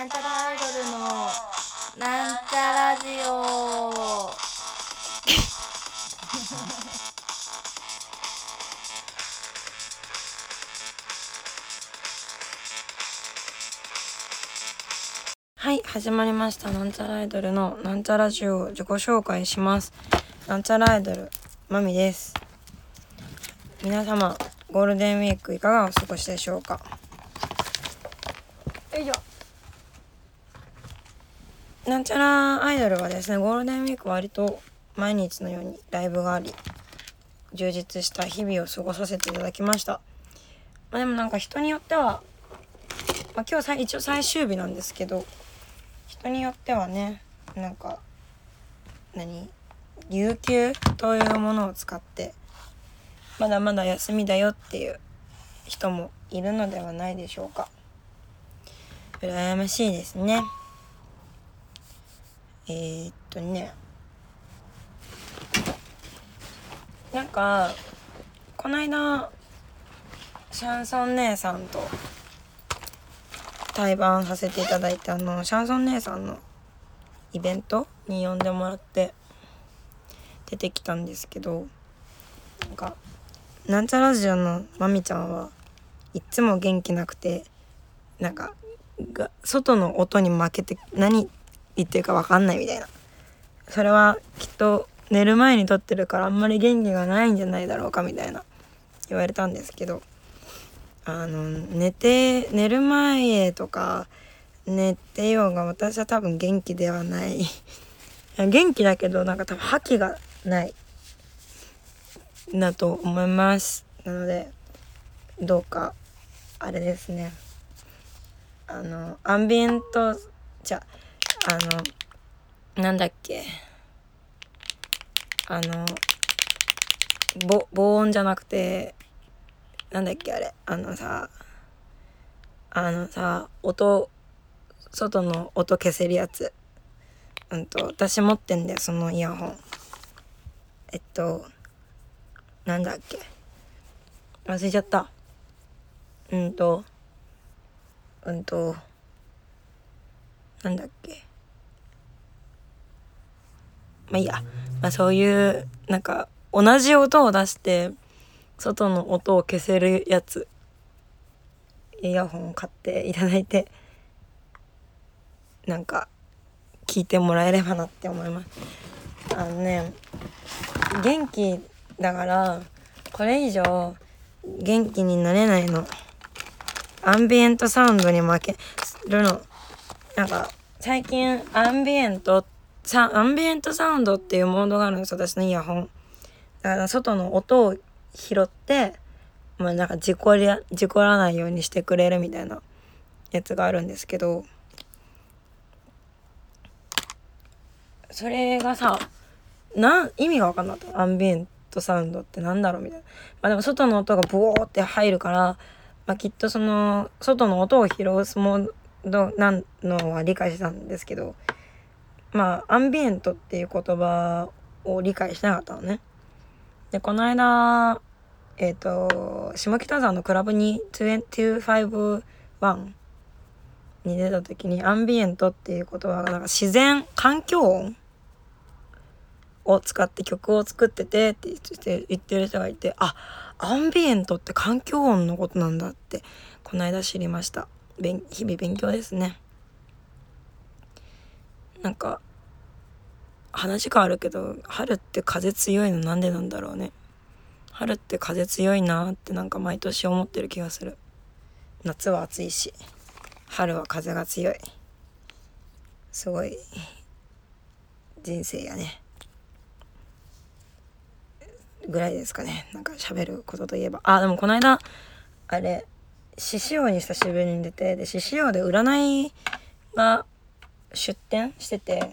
なんちゃらアイドルのなんちゃラジオ。はい始まりました。なんちゃらアイドルのなんちゃラジオ自己紹介します。なんちゃらアイドルまみです。皆様ゴールデンウィークいかがお過ごしでしょうか？よいしょなんちゃらアイドルはですねゴールデンウィーク割と毎日のようにライブがあり充実した日々を過ごさせていただきました。まあでもなんか人によっては、まあ、今日さ一応最終日なんですけど人によってはねなんか何有給というものを使ってまだまだ休みだよっていう人もいるのではないでしょうか。羨ましいですね。えー、っとね。なんかこの間シャンソン姉さんと対バンさせていただいてあのシャンソン姉さんのイベント？に呼んでもらって出てきたんですけどなんかなんちゃラジオのまみちゃんはいっつも元気なくてなんか外の音に負けて何言ってるか分かんないみたいな。それはきっと寝る前に撮ってるからあんまり元気がないんじゃないだろうかみたいな。言われたんですけど。あの寝て寝る前とか寝てようが私は多分元気ではない。元気だけどなんか多分覇気がない。だと思います。なのでどうかあれですね。あのアンビエントじゃああのなんだっけ。あのぼ防音じゃなくてなんだっけあれ。あのさあのさ音外の音消せるやつ。うんと私持ってんだよそのイヤホン。えっとなんだっけ。忘れちゃった。うんとうんとなんだっけ。まあいいや、まあ、そういうなんか同じ音を出して外の音を消せるやつ。イヤホンを買っていただいてなんか聞いてもらえればなって思います。あのね元気だからこれ以上元気になれないの。アンビエントサウンドに負けるの。なんか最近アンビエントってさアンビエントサウンドっていうモードがあるんです私のイヤホン。だから外の音を拾ってまあなんか事故り事故らないようにしてくれるみたいなやつがあるんですけど。それがさなん意味が分かんなかった。アンビエントサウンドってなんだろうみたいな。まあでも外の音がブオーって入るから、まあ、きっとその外の音を拾うモードなんのは理解したんですけど。まあアンビエントっていう言葉を理解しなかったのね。でこの間えっ、ー、と下北沢のクラブに251に出た時にアンビエントっていう言葉がなんか自然環境音を使って曲を作っててって言ってる人がいてあアンビエントって環境音のことなんだってこの間知りました日々勉強ですねなんか話変わるけど春って風強いのなんでなんだろうね。春って風強いなってなんか毎年思ってる気がする。夏は暑いし春は風が強い。すごい人生やね。ぐらいですかね。なんか喋ることといえば。あでもこの間あれ獅子王に久しぶりに出てで獅子王で占いが出店してて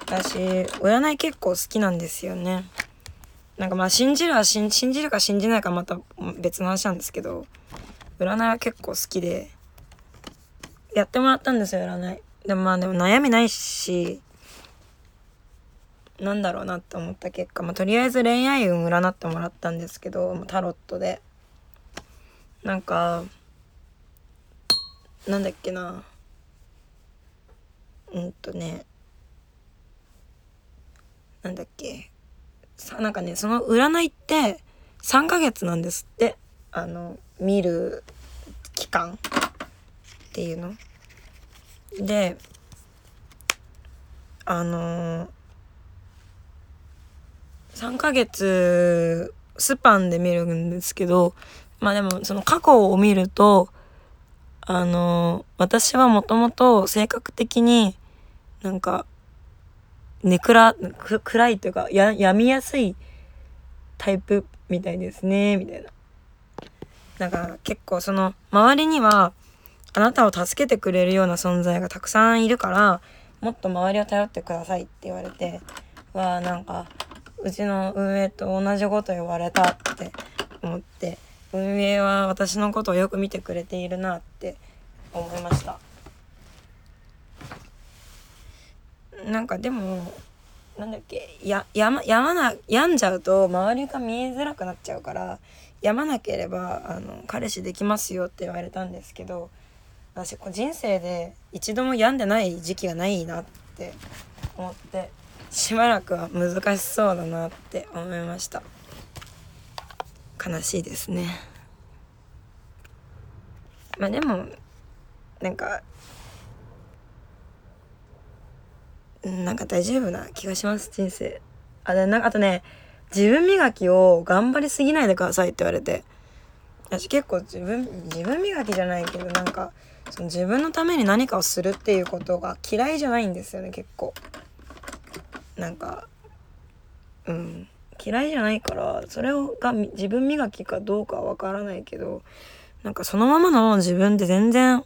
私占い結構好きなんですよね。なんかまあ信じるは信じるか信じないかまた別の話なんですけど占いは結構好きでやってもらったんですよ占い。でもまあでも悩みないしなんだろうなって思った結果、まあ、とりあえず恋愛運占ってもらったんですけどタロットで。なんかなんだっけな。うんとねなんだっけさなんかねその占いって3ヶ月なんですってあの見る期間っていうの。であのー、3ヶ月スパンで見るんですけどまあでもその過去を見るとあのー、私はもともと性格的になんかね暗暗いというかや病みやすいタイプみたいですねみたいな。なんか結構その周りにはあなたを助けてくれるような存在がたくさんいるからもっと周りを頼ってくださいって言われてわあなんかうちの運営と同じこと言われたって思って運営は私のことをよく見てくれているなって思いましたなんかでもなんだっけややまやまな病んじゃうと周りが見えづらくなっちゃうから病まなければあの彼氏できますよって言われたんですけど私人生で一度も病んでない時期がないなって思ってしばらくは難しそうだなって思いました。悲しいですね。まあでもなんかなんか大丈夫な気がします人生。あでなんかあとね自分磨きを頑張りすぎないでくださいって言われて。私結構自分自分磨きじゃないけどなんかその自分のために何かをするっていうことが嫌いじゃないんですよね結構。なんかうん。嫌いじゃないからそれをが自分磨きかどうかは分からないけどなんかそのままの自分で全然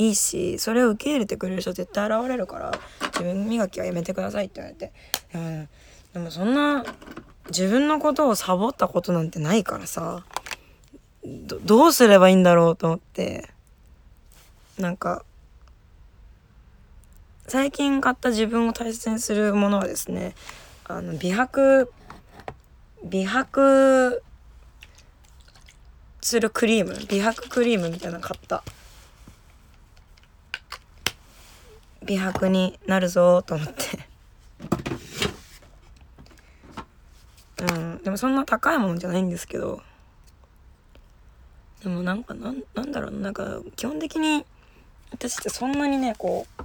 いいしそれを受け入れてくれる人絶対現れるから自分磨きはやめてくださいって言われて、うん、でもそんな自分のことをサボったことなんてないからさどうすればいいんだろうと思って。なんか最近買った自分を大切にするものはですねあの美白美白するクリーム美白クリームみたいなの買った。美白になるぞと思って。うんでもそんな高いものじゃないんですけど。でもなんかなんなんだろうなんか基本的に私ってそんなにねこう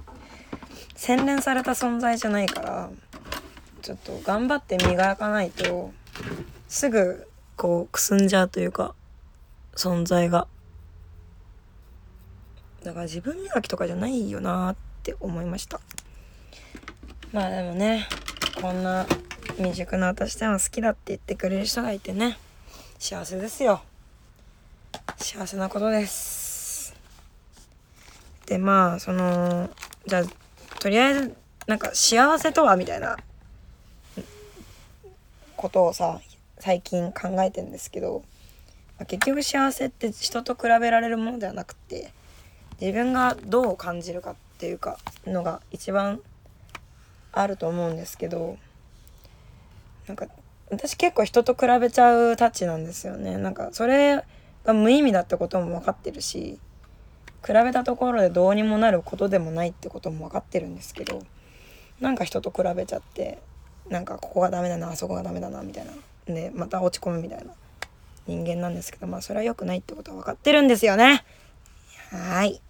洗練された存在じゃないからちょっと頑張って磨かないとすぐこうくすんじゃうというか存在が。だから自分磨きとかじゃないよなって思いました。まあでもねこんな未熟な私でも好きだって言ってくれる人がいてね幸せですよ。幸せなことです。でまあそのじゃあとりあえずなんか幸せとはみたいなことをさ最近考えてんですけど、まあ、結局幸せって人と比べられるものではなくて自分がどう感じるかっていうかのが一番あると思うんですけどなんか私結構人と比べちゃうタッチなんですよね。なんかそれが無意味だってことも分かってるし比べたところでどうにもなることでもないってことも分かってるんですけどなんか人と比べちゃってなんかここがダメだなあそこがダメだなみたいな。でまた落ち込むみたいな。人間なんですけどまあそれは良くないってことは分かってるんですよね。はい。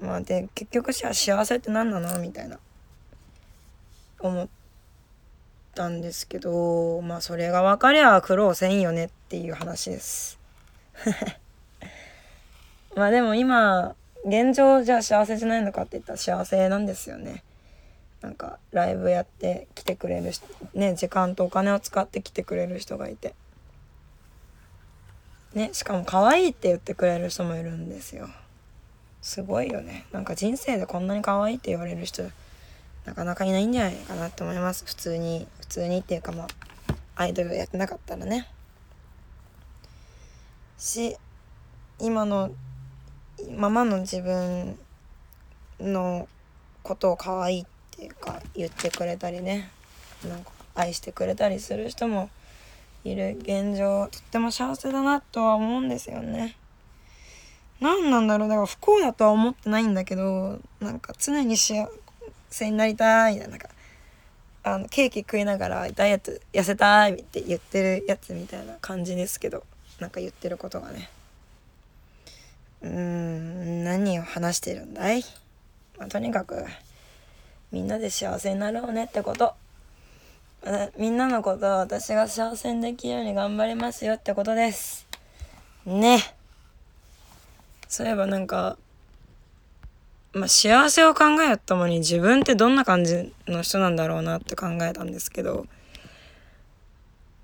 まあで結局幸せって何なの？みたいな。思ったんですけどまあそれが分かりゃ苦労せんよねっていう話です。まあでも今現状じゃあ幸せじゃないのかって言ったら幸せなんですよね。なんかライブやって来てくれる人ね時間とお金を使って来てくれる人がいて。ねしかも可愛いって言ってくれる人もいるんですよ。すごいよね。なんか人生でこんなに可愛いって言われる人なかなかいないんじゃないかなって思います。普通に普通にっていうかまあアイドルやってなかったらね。し今のままの自分のことを可愛いっていうか言ってくれたりね。なんか愛してくれたりする人もいる現状とっても幸せだなとは思うんですよね。何なんだろう。だから不幸だとは思ってないんだけどなんか常に幸せになりたいみたいななんかあのケーキ食いながらダイエット痩せたいって言ってるやつみたいな感じですけどなんか言ってることがね。うーん何を話してるんだい、まあ、とにかくみんなで幸せになろうねってこと。みんなのことを私が幸せにできるように頑張りますよってことです。ね。そういえばなんかまあ、幸せを考えるともに自分ってどんな感じの人なんだろうなって考えたんですけど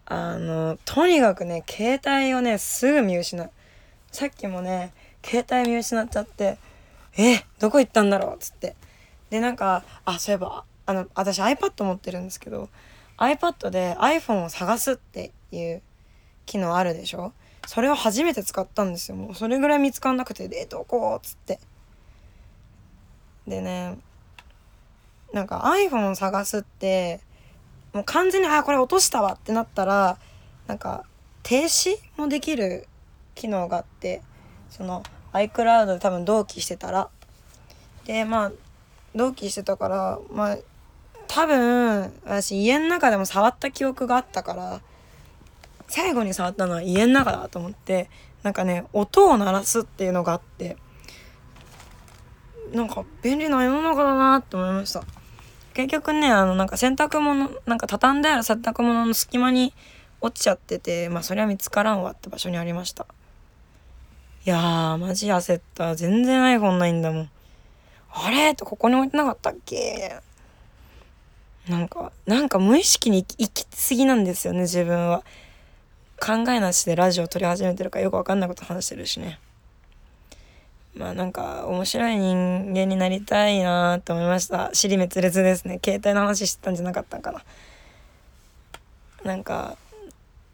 あのとにかくね携帯をねすぐ見失う。さっきもね携帯見失っちゃってえどこ行ったんだろうっつって。でなんかあそういえばあの私 iPad 持ってるんですけど iPad で iPhone を探すっていう機能あるでしょ？それを初めて使ったんですよ。もうそれぐらい見つかんなくてでどこっつって。でねなんか iPhone 探すってもう完全にあこれ落としたわってなったらなんか停止もできる機能があってその iCloud で多分同期してたら。でまあ同期してたからまあ多分私家の中でも触った記憶があったから最後に触ったのは家の中だと思ってなんかね音を鳴らすっていうのがあってなんか便利な世の中だなって思いました。結局ねあのなんか洗濯物なんか畳んである洗濯物の隙間に落ちちゃっててまあそれは見つからんわって場所にありました。いやーマジ焦った。全然 iPhone ないんだもん。あれってここに置いてなかったっけ？なんかなんか無意識に生きすぎなんですよね自分は。考えなしでラジオ撮り始めてるからよくわかんないこと話してるしね。まあなんか面白い人間になりたいなと思いました。尻滅裂ですね。携帯の話してたんじゃなかったんかな。なんか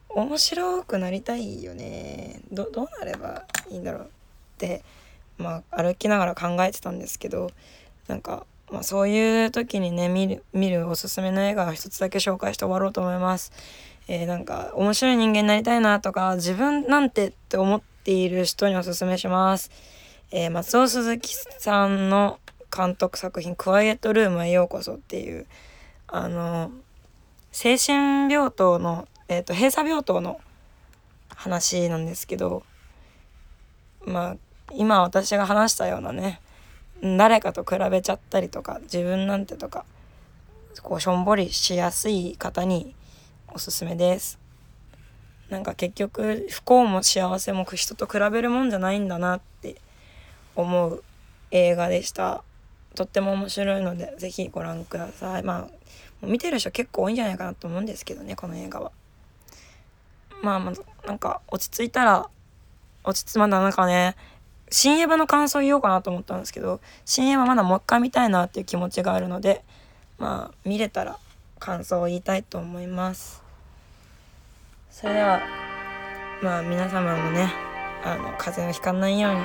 面白くなりたいよね。どどうなればいいんだろうってまあ歩きながら考えてたんですけどなんか、まあ、そういう時にね見る見るおすすめの映画を一つだけ紹介して終わろうと思います。えー、なんか面白い人間になりたいなとか自分なんてって思っている人におすすめします。えー、松尾鈴木さんの監督作品「クワイエットルームへようこそ」っていうあの精神病棟の、えーと、閉鎖病棟の話なんですけどまあ今私が話したようなね誰かと比べちゃったりとか自分なんてとかこうしょんぼりしやすい方におすすめです。なんか結局不幸も幸せも人と比べるもんじゃないんだなって思う映画でした。とっても面白いので是非ご覧ください。まあ見てる人結構多いんじゃないかなと思うんですけどねこの映画は。まあまあなんか落ち着いたら落ち着まだなんかね新エヴァの感想言おうかなと思ったんですけど新エヴァまだもう一回見たいなっていう気持ちがあるのでまあ見れたら感想を言いたいと思います。それではまあ皆様もねあの風邪をひかないように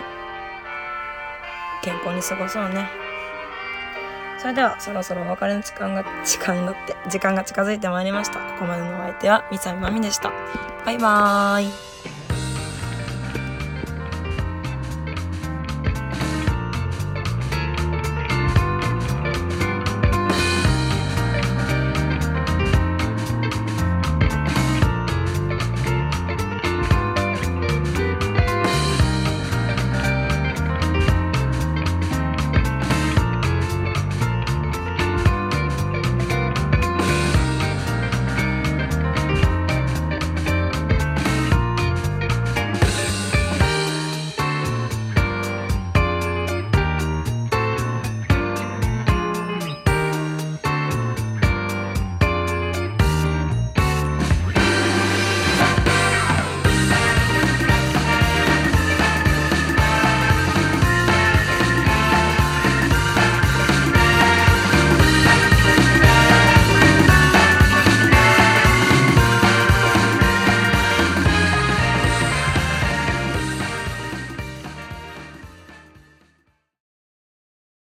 健康に過ごそうね。それではそろそろお別れの時間が時間だって時間が近づいてまいりました。ここまでのお相手はみさみまみでした。バイバーイ。